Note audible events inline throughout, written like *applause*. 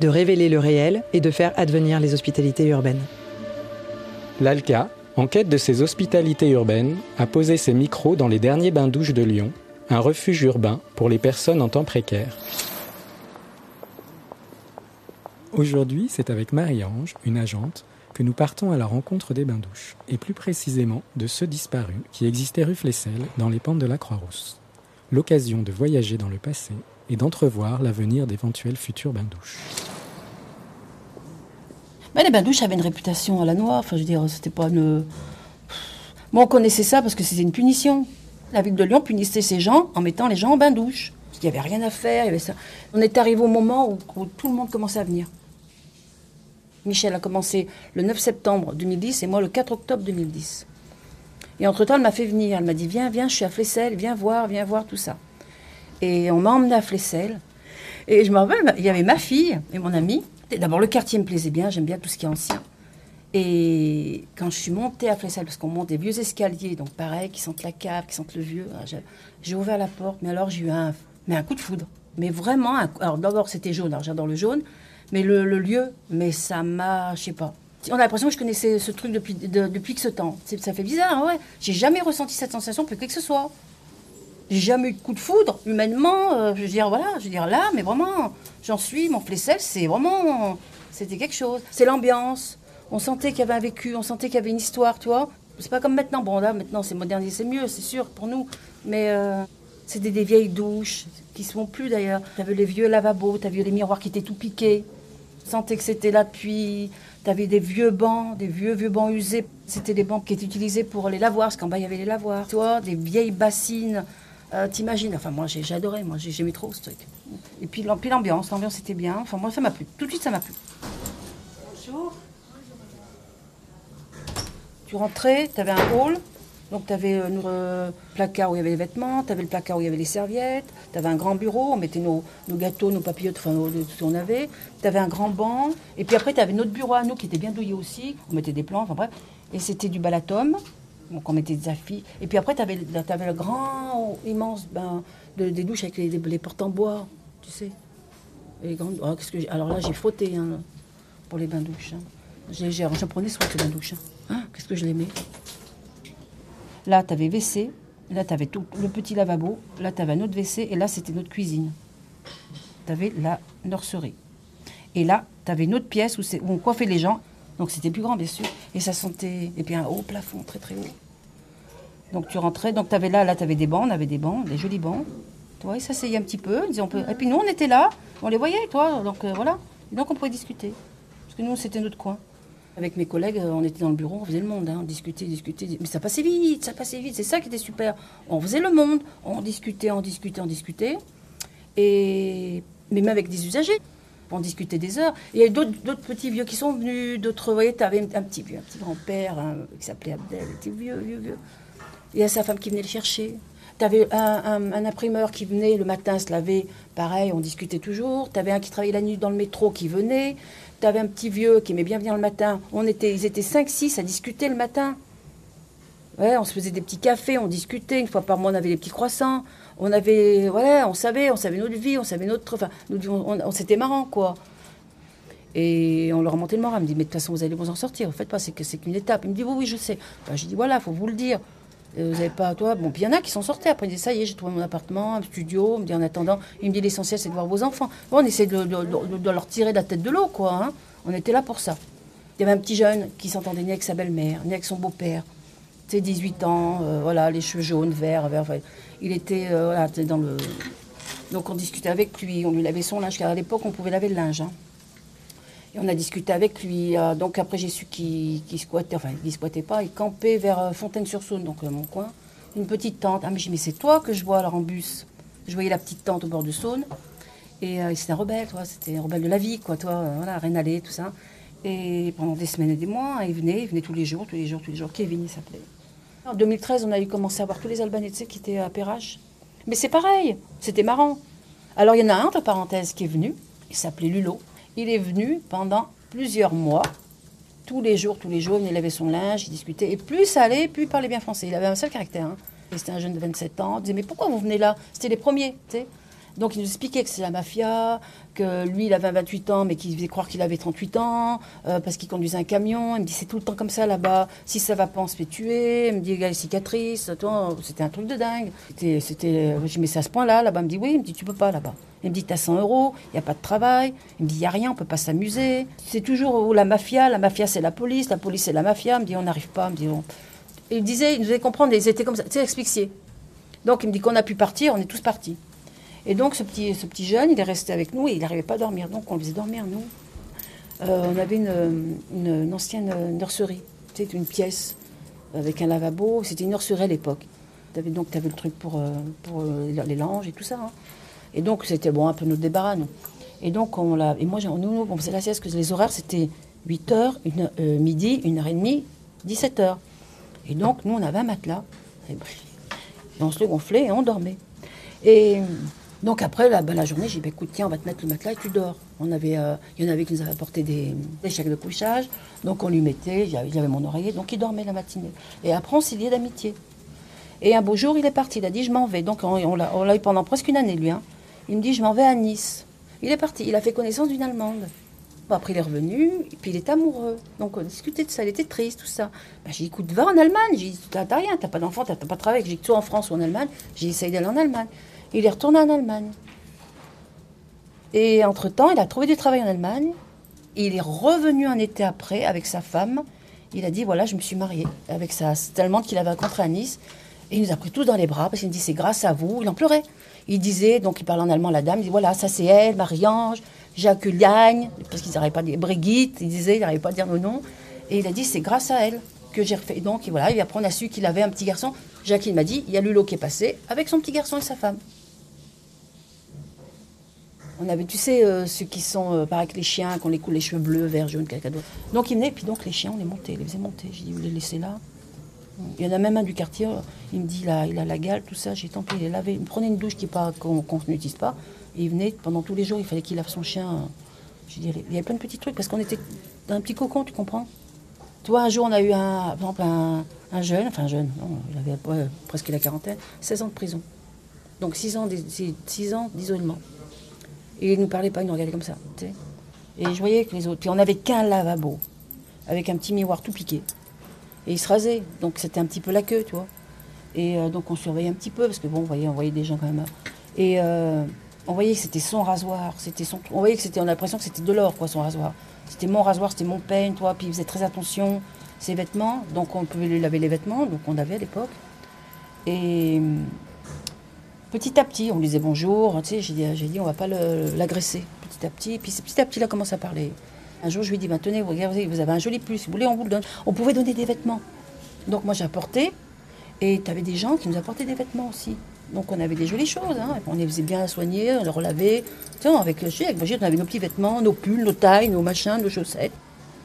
de révéler le réel et de faire advenir les hospitalités urbaines. L'ALCA, en quête de ces hospitalités urbaines, a posé ses micros dans les derniers bains-douches de Lyon, un refuge urbain pour les personnes en temps précaire. Aujourd'hui, c'est avec Marie-Ange, une agente, que nous partons à la rencontre des bains-douches, et plus précisément de ceux disparus qui existaient rue Flessel dans les pentes de la Croix-Rousse. L'occasion de voyager dans le passé et d'entrevoir l'avenir d'éventuels futurs bains-douches. Mais les bains-douches avaient une réputation à la noire. Enfin, je veux dire, c'était pas une. Bon, on connaissait ça parce que c'était une punition. La ville de Lyon punissait ces gens en mettant les gens en bain-douche. Il n'y avait rien à faire. Il y avait ça. On est arrivé au moment où, où tout le monde commençait à venir. Michel a commencé le 9 septembre 2010 et moi le 4 octobre 2010. Et entre-temps, elle m'a fait venir. Elle m'a dit Viens, viens, je suis à Flessel, viens voir, viens voir tout ça. Et on m'a emmené à Flessel. Et je me rappelle, il y avait ma fille et mon amie. D'abord, le quartier me plaisait bien, j'aime bien tout ce qui est ancien. Et quand je suis montée à Flessel, parce qu'on monte des vieux escaliers, donc pareil, qui sentent la cave, qui sentent le vieux, hein, j'ai- ouvert la porte, mais alors j'ai eu un, mais un coup de foudre. Mais vraiment, un- alors d'abord c'était jaune, alors j'adore le jaune, mais le, lieu, mais ça m'a, je sais pas. On a l'impression que je connaissais ce truc depuis, de- depuis que ce temps. Ça fait bizarre, hein, ouais. J'ai jamais ressenti cette sensation plus que ce soit. J'ai jamais eu de coup de foudre, humainement. euh, je veux dire, voilà, je veux dire là, mais vraiment, j'en suis. Mon Flessel, c'est vraiment. C'était quelque chose. C'est l'ambiance. On sentait qu'il y avait un vécu, on sentait qu'il y avait une histoire, tu vois. C'est pas comme maintenant. Bon, là, maintenant, c'est modernisé, c'est mieux, c'est sûr, pour nous. Mais euh, c'était des vieilles douches, qui se font plus d'ailleurs. T'avais les vieux lavabos, t'avais les miroirs qui étaient tout piqués. Tu sentais que c'était là depuis. T'avais des vieux bancs, des vieux, vieux bancs usés. C'était des bancs qui étaient utilisés pour les lavoirs, parce qu'en bas, il y avait les lavoirs. Tu vois, des vieilles bassines. Euh, T'imagines Enfin, moi, j'ai adoré. Moi, j'ai- j'aimais trop ce truc. Et puis, l'am- puis l'ambiance, l'ambiance était bien. Enfin, moi, ça m'a plu. Tout de suite, ça m'a plu. Bonjour. Tu rentrais, tu avais un hall. Donc, tu avais le placard où il y avait les vêtements, tu avais le placard où il y avait les serviettes, tu avais un grand bureau, on mettait nos, nos gâteaux, nos papillotes, enfin, tout ce qu'on avait. Tu avais un grand banc. Et puis après, tu avais notre bureau à nous qui était bien douillé aussi. On mettait des plans, enfin bref. Et c'était du balatum. Donc, on mettait des affiches. Et puis après, tu avais, le grand, immense de- des douches avec les, les portes en bois, tu sais. Les grandes- oh, Alors là, j'ai frotté hein, pour les bains-douches. hein. J'ai- j'ai- Je prenais soin de ces bains-douches. hein. Ah, qu'est-ce que je l'aimais. Là, tu avais WC. Là, tu avais tout, le petit lavabo. Là, tu avais un autre WC. Et là, c'était notre cuisine. Tu avais la nurserie. Et là, tu avais une autre pièce où, où on coiffait les gens. Donc, c'était plus grand, bien sûr. Et ça sentait. Et puis, un haut plafond, très, très haut. Donc, tu rentrais. Donc, tu avais là, là, tu avais des bancs. On avait des bancs, des jolis bancs. Tu vois, ils s'asseyaient un petit peu. ils disaient, on peut... Et puis, nous, on était là. On les voyait, toi. Donc, euh, voilà. Donc, on pouvait discuter. Parce que nous, c'était notre coin. Avec mes collègues, euh, on était dans le bureau, on faisait le monde, hein, on discutait, discutait. Mais ça passait vite, ça passait vite, c'est ça qui était super. On faisait le monde, on discutait, on discutait, on discutait. Et même avec des usagers, on discutait des heures. Il y a d'autres petits vieux qui sont venus, d'autres, vous voyez, tu avais un petit vieux, un petit grand-père hein, qui s'appelait Abdel, il était vieux, vieux, vieux. Il y a sa femme qui venait le chercher. Tu avais un, un- imprimeur qui venait le matin se laver, pareil, on discutait toujours. Tu avais un qui travaillait la nuit dans le métro qui venait. Tu avais un petit vieux qui aimait bien venir le matin. On était, ils étaient 5-6 à discuter le matin. Ouais, on se faisait des petits cafés, on discutait. Une fois par mois, on avait des petits croissants. On avait, ouais, on savait, on savait notre vie, on savait notre. Enfin, nous, on, on- c'était marrant, quoi. Et on leur remontait le moral. Il me dit, mais de toute façon, vous allez vous en sortir. Vous faites pas, c'est qu'une étape. Il me dit, oui, oui, je sais. Ben, je dis, voilà, faut vous le dire. Vous avez pas, toi. Bon, puis il y en a qui sont sortis. Après, il me dit, ça y est, j'ai trouvé mon appartement, un studio. Me dit, en attendant, il me dit, l'essentiel, c'est de voir vos enfants. Bon, on essaie de, de- de- leur tirer la tête de l'eau, quoi. hein. On était là pour ça. Il y avait un petit jeune qui s'entendait ni avec sa belle-mère, ni avec son beau-père. Tu sais, 18 ans, euh, voilà, les cheveux jaunes, verts, verts. il était, euh, voilà, dans le. Donc on discutait avec lui, on lui lavait son linge, car à l'époque on pouvait laver le linge. hein. Et on a discuté avec lui. euh, donc après j'ai su qu'il squattait, enfin il squattait pas, il campait vers euh, Fontaine-sur-Saône, donc euh, mon coin. Une petite tente. Ah mais dit, mais c'est toi que je vois alors en bus. Je voyais la petite tente au bord de Saône. Et c'était un rebelle, toi, c'était un rebelle de la vie, quoi, toi, euh, voilà, Rénalé, tout ça. Et pendant des semaines et des mois, il venait, il venait tous les jours, tous les jours, tous les jours. Kevin, il s'appelait. En 2013, on a eu commencé à voir tous les Albanais, tu sais, qui étaient à Perrache. Mais c'est pareil, c'était marrant. Alors, il y en a un, entre parenthèses, qui est venu, il s'appelait Lulo. Il est venu pendant plusieurs mois, tous les jours, tous les jours, il lavait son linge, il discutait. Et plus ça allait, plus il parlait bien français. Il avait un seul caractère. hein. C'était un jeune de 27 ans. Il disait, mais pourquoi vous venez là? C'était les premiers, tu sais. Donc il nous expliquait que c'est la mafia, que lui il avait 28 ans mais qu'il faisait croire qu'il avait 38 ans, euh, parce qu'il conduisait un camion. Il me dit c'est tout le temps comme ça là-bas, si ça va pas on se fait tuer. Il me dit il y a les cicatrices, c'était un truc de dingue. C'était, c'était, je dis mais c'est à ce point-là là-bas. Il me dit oui, il me dit tu peux pas là-bas. Il me dit t'as 100 euros, il n'y a pas de travail. Il me dit il n'y a rien, on peut pas s'amuser. C'est toujours la mafia, la mafia c'est la police, la police c'est la mafia. Il me dit on n'arrive pas, il me dit on- il disait, il nous faisait comprendre, ils étaient comme ça, tu sais. Donc il me dit qu'on a pu partir, on est tous partis. Et donc ce petit, ce petit jeune, il est resté avec nous et il n'arrivait pas à dormir. Donc on le faisait dormir, nous. Euh, on avait une, ancienne nurserie, sais, une pièce avec un lavabo. C'était une nurserie à l'époque. Donc tu avais le truc pour, euh, pour euh, les langes et tout ça. hein. Et donc c'était bon, un peu notre débarras, nous. Et donc on l'a. Et moi, nous, on faisait la sieste, parce que les horaires c'était 8h, midi, 1h30, 17h. Et donc nous, on avait un matelas. Et on se le gonflait et on dormait. Et donc après, la, ben, la journée, j'ai dit, bah, écoute, tiens, on va te mettre le matelas et tu dors. On avait, euh, il y en avait qui nous avaient apporté des, des chèques de couchage. Donc on lui mettait, j'avais mon oreiller, donc il dormait la matinée. Et après, on s'est lié d'amitié. Et un beau jour, il est parti, il a dit, je m'en vais. Donc on, l'a eu pendant presque une année, lui. hein. Il me dit, je m'en vais à Nice. Il est parti, il a fait connaissance d'une Allemande. Bon, après, il est revenu, puis il est amoureux. Donc, on discutait de ça, il était triste, tout ça. Ben, j'ai dit, écoute, va en Allemagne. J'ai dit, t'as rien, t'as pas d'enfant, t'as pas de travail. J'ai dit, soit en France ou en Allemagne. J'ai essayé d'aller en Allemagne. Il est retourné en Allemagne. Et entre-temps, il a trouvé du travail en Allemagne. Il est revenu un été après avec sa femme. Il a dit, voilà, je me suis marié avec sa Allemande qu'il avait rencontrée à Nice. Et il nous a pris tous dans les bras parce qu'il nous dit, c'est grâce à vous. Il en pleurait. Il disait, donc il parlait en allemand la dame, il dit, voilà, ça c'est elle, Marie-Ange, Jacques Liagne, parce qu'ils n'arrivaient pas à dire Brigitte, il disait, il n'arrivait pas à dire nos noms. Et il a dit, c'est grâce à elle que j'ai refait. Donc, voilà, et après on a su qu'il avait un petit garçon. Jacqueline m'a dit, il y a Lulo qui est passé avec son petit garçon et sa femme. On avait, tu sais, euh, ceux qui sont, euh, pareil que les chiens, qu'on les coule les cheveux bleus, verts, jaunes, d'autre. Donc ils venaient, puis donc les chiens, on les montait, on les faisait monter. J'ai dit, vous les laissez là Il y en a même un du quartier, il me dit, il a, il a la gale, tout ça. J'ai tant pis, il est lavé. Il prenait une douche qui qu'on n'utilise pas. Et il venait, pendant tous les jours, il fallait qu'il lave son chien. J'ai dit, il y avait plein de petits trucs, parce qu'on était dans un petit cocon, tu comprends? Tu vois, un jour, on a eu un, par exemple, un, un jeune, enfin un jeune, non, il avait presque la quarantaine, 16 ans de prison. Donc 6 ans, d'is- six ans d'isolement. Et il ne nous parlait pas, il nous regardait comme ça. Et je voyais que les autres. Puis on n'avait qu'un lavabo, avec un petit miroir tout piqué. Et il se rasait. Donc c'était un petit peu la queue, tu vois. Et euh, donc on surveillait un petit peu, parce que bon, on voyait, on voyait des gens quand même. Et euh, on voyait que c'était son rasoir. C'était son, on voyait que c'était, on a l'impression que c'était de l'or, quoi, son rasoir. C'était mon rasoir, c'était mon peigne, toi. Puis il faisait très attention. Ses vêtements, donc on pouvait lui laver les vêtements, donc on avait à l'époque. Et petit à petit, on lui disait bonjour, tu j'ai dit, j'ai dit on va pas le- l'agresser, petit à petit. Puis petit à petit, il a commencé à parler. Un jour, je lui ai dit, ben, tenez, regardez, vous avez un joli pull, si vous voulez, on vous le donne. On pouvait donner des vêtements. Donc moi, j'ai apporté, et tu avais des gens qui nous apportaient des vêtements aussi. Donc on avait des jolies choses, hein. on les faisait bien soigner, on les relavait. Tu avec, avec Brigitte, on avait nos petits vêtements, nos pulls, nos tailles, nos machins, nos chaussettes.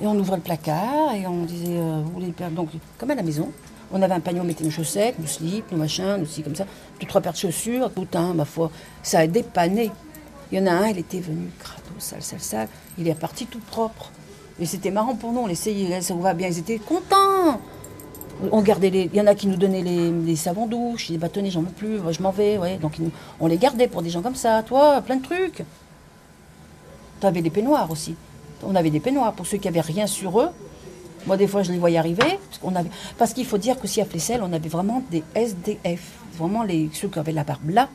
Et on ouvrait le placard et on disait, euh, vous voulez faire Donc, comme à la maison, on avait un panier, on mettait nos chaussettes, nos slips, nos machins, nos ci, comme ça, deux, trois paires de chaussures, tout, hein, ma foi. Ça a dépanné. Il y en a un, il était venu crado, sale, sale, sale. Il est reparti tout propre. Et c'était marrant pour nous, on l'essayait, ça va bien, ils étaient contents. On gardait les. Il y en a qui nous donnaient les, savons douche, les bâtonnets, j'en veux plus, je m'en vais, ouais. Donc on les gardait pour des gens comme ça, toi, plein de trucs. Tu avais des peignoirs aussi. On avait des peignoirs pour ceux qui avaient rien sur eux. Moi, des fois, je les voyais arriver. Parce, qu'il faut dire qu'aussi à Flessel, on avait vraiment des SDF. Vraiment les... ceux qui avaient la barbe là,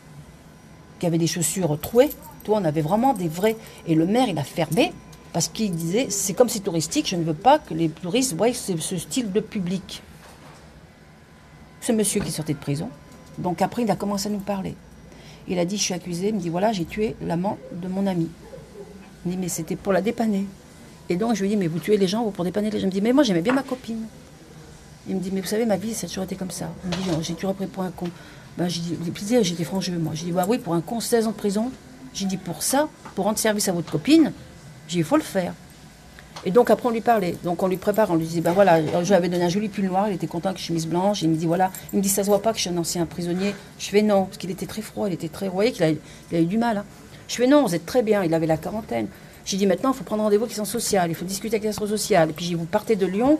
qui avaient des chaussures trouées. Toi, on avait vraiment des vrais. Et le maire, il a fermé parce qu'il disait c'est comme c'est touristique, je ne veux pas que les touristes voient ce, ce style de public. Ce monsieur qui sortait de prison. Donc après, il a commencé à nous parler. Il a dit je suis accusé. Il me dit voilà, j'ai tué l'amant de mon ami. Il me dit mais c'était pour la dépanner. Et donc je lui dis mais vous tuez les gens vous pour dépanner les gens. Il me dit mais moi j'aimais bien ma copine. Il me dit mais vous savez ma vie ça a toujours été comme ça. Il me dit j'ai toujours pris pour un con. Ben, j'ai dit, j'étais franc jeu moi. J'ai dit bah oui pour un con 16 ans de prison. J'ai dit pour ça, pour rendre service à votre copine, j'ai dit il faut le faire. Et donc après on lui parlait. Donc on lui prépare, on lui dit ben voilà, je lui avais donné un joli pull noir, il était content que chemise blanche. Il me dit voilà, il me dit ça se voit pas que je suis un ancien prisonnier. Je fais non, parce qu'il était très froid, il était très. Vous voyez qu'il a, a eu du mal. hein. Je fais non, vous êtes très bien, il avait la quarantaine. J'ai dit maintenant il faut prendre rendez-vous avec les centres sociaux, il faut discuter avec les centres sociaux. Et puis j'ai dit vous partez de Lyon.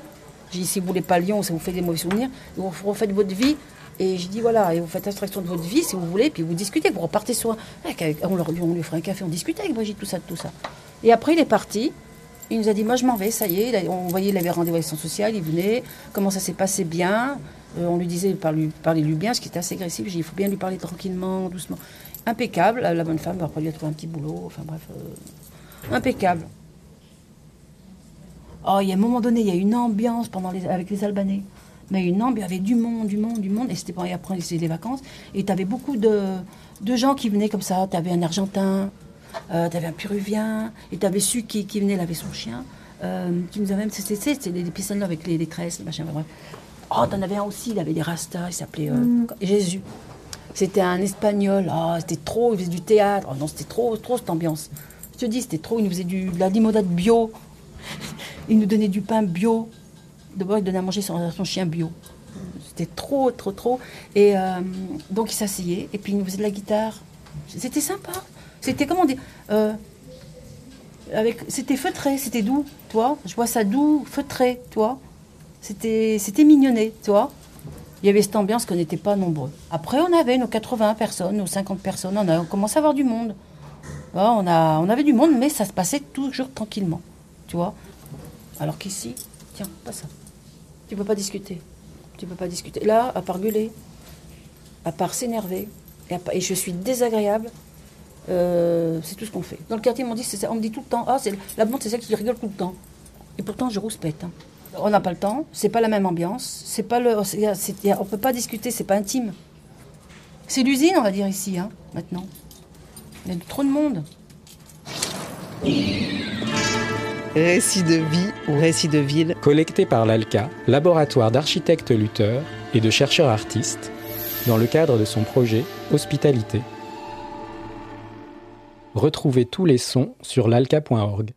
J'ai dit si vous voulez pas Lyon, ça vous fait des mauvais souvenirs, vous refaites votre vie. Et j'ai dit voilà, et vous faites abstraction de votre vie si vous voulez, puis vous discutez, vous repartez sur. On, on lui ferait un café, on discutait avec Brigitte, tout ça, tout ça. Et après il est parti. Il nous a dit, moi je m'en vais, ça y est. On voyait, il avait rendez-vous avec son social, il venait. Comment ça s'est passé bien? Euh, On lui disait, parlez- parlez-lui bien, ce qui était assez agressif. J'ai dit, il faut bien lui parler tranquillement, doucement. Impeccable, la, la bonne femme, après lui a trouvé un petit boulot, enfin bref, euh, impeccable. Oh, il y a un moment donné, il y a une ambiance pendant les, avec les Albanais. Mais une ambiance, il y avait du monde, du monde, du monde. Et c'était et après, les vacances. Et tu avais beaucoup de, de gens qui venaient comme ça. Tu avais un Argentin, euh, tu avais un Péruvien, et tu avais Su qui, qui venait, avait son chien. Euh, qui nous a même. C'était c'était des, des pissenlits avec les, les tresses, les machins, bref. Oh, t'en avais un aussi, il avait des rastas, il s'appelait euh, Jésus. C'était un espagnol, oh, c'était trop, il faisait du théâtre. Oh non, c'était trop, trop cette ambiance. Je te dis, c'était trop, il nous faisait du, de la limonade bio. *laughs* Il nous donnait du pain bio. D'abord, il donnait à manger son, chien bio. C'était trop, trop, trop. Et euh, donc, il s'asseyait et puis il nous faisait de la guitare. C'était sympa. C'était, comment dire euh, avec, C'était feutré, c'était doux, toi. Je vois ça doux, feutré, toi. C'était, c'était mignonné, toi. Il y avait cette ambiance qu'on n'était pas nombreux. Après, on avait nos 80 personnes, nos 50 personnes. On a commencé à avoir du monde. On, a, on avait du monde, mais ça se passait toujours tranquillement. Tu vois Alors qu'ici, tiens, pas ça. Tu peux pas discuter. Tu peux pas discuter. Là, à part gueuler, à part s'énerver, et, je suis désagréable, euh, c'est tout ce qu'on fait. Dans le quartier, on, dit, ça, me dit tout le temps, ah, c'est la blonde, c'est celle qui rigole tout le temps. Et pourtant, je rouspète. hein. On n'a pas le temps, c'est pas la même ambiance, c'est pas le, a- on peut pas discuter, c'est pas intime. C'est l'usine, on va dire ici, hein, maintenant. Il y a trop de monde. Récit de vie ou récit de ville, collecté par l'ALCA, laboratoire d'architectes lutteurs et de chercheurs artistes, dans le cadre de son projet Hospitalité. Retrouvez tous les sons sur l'alca.org.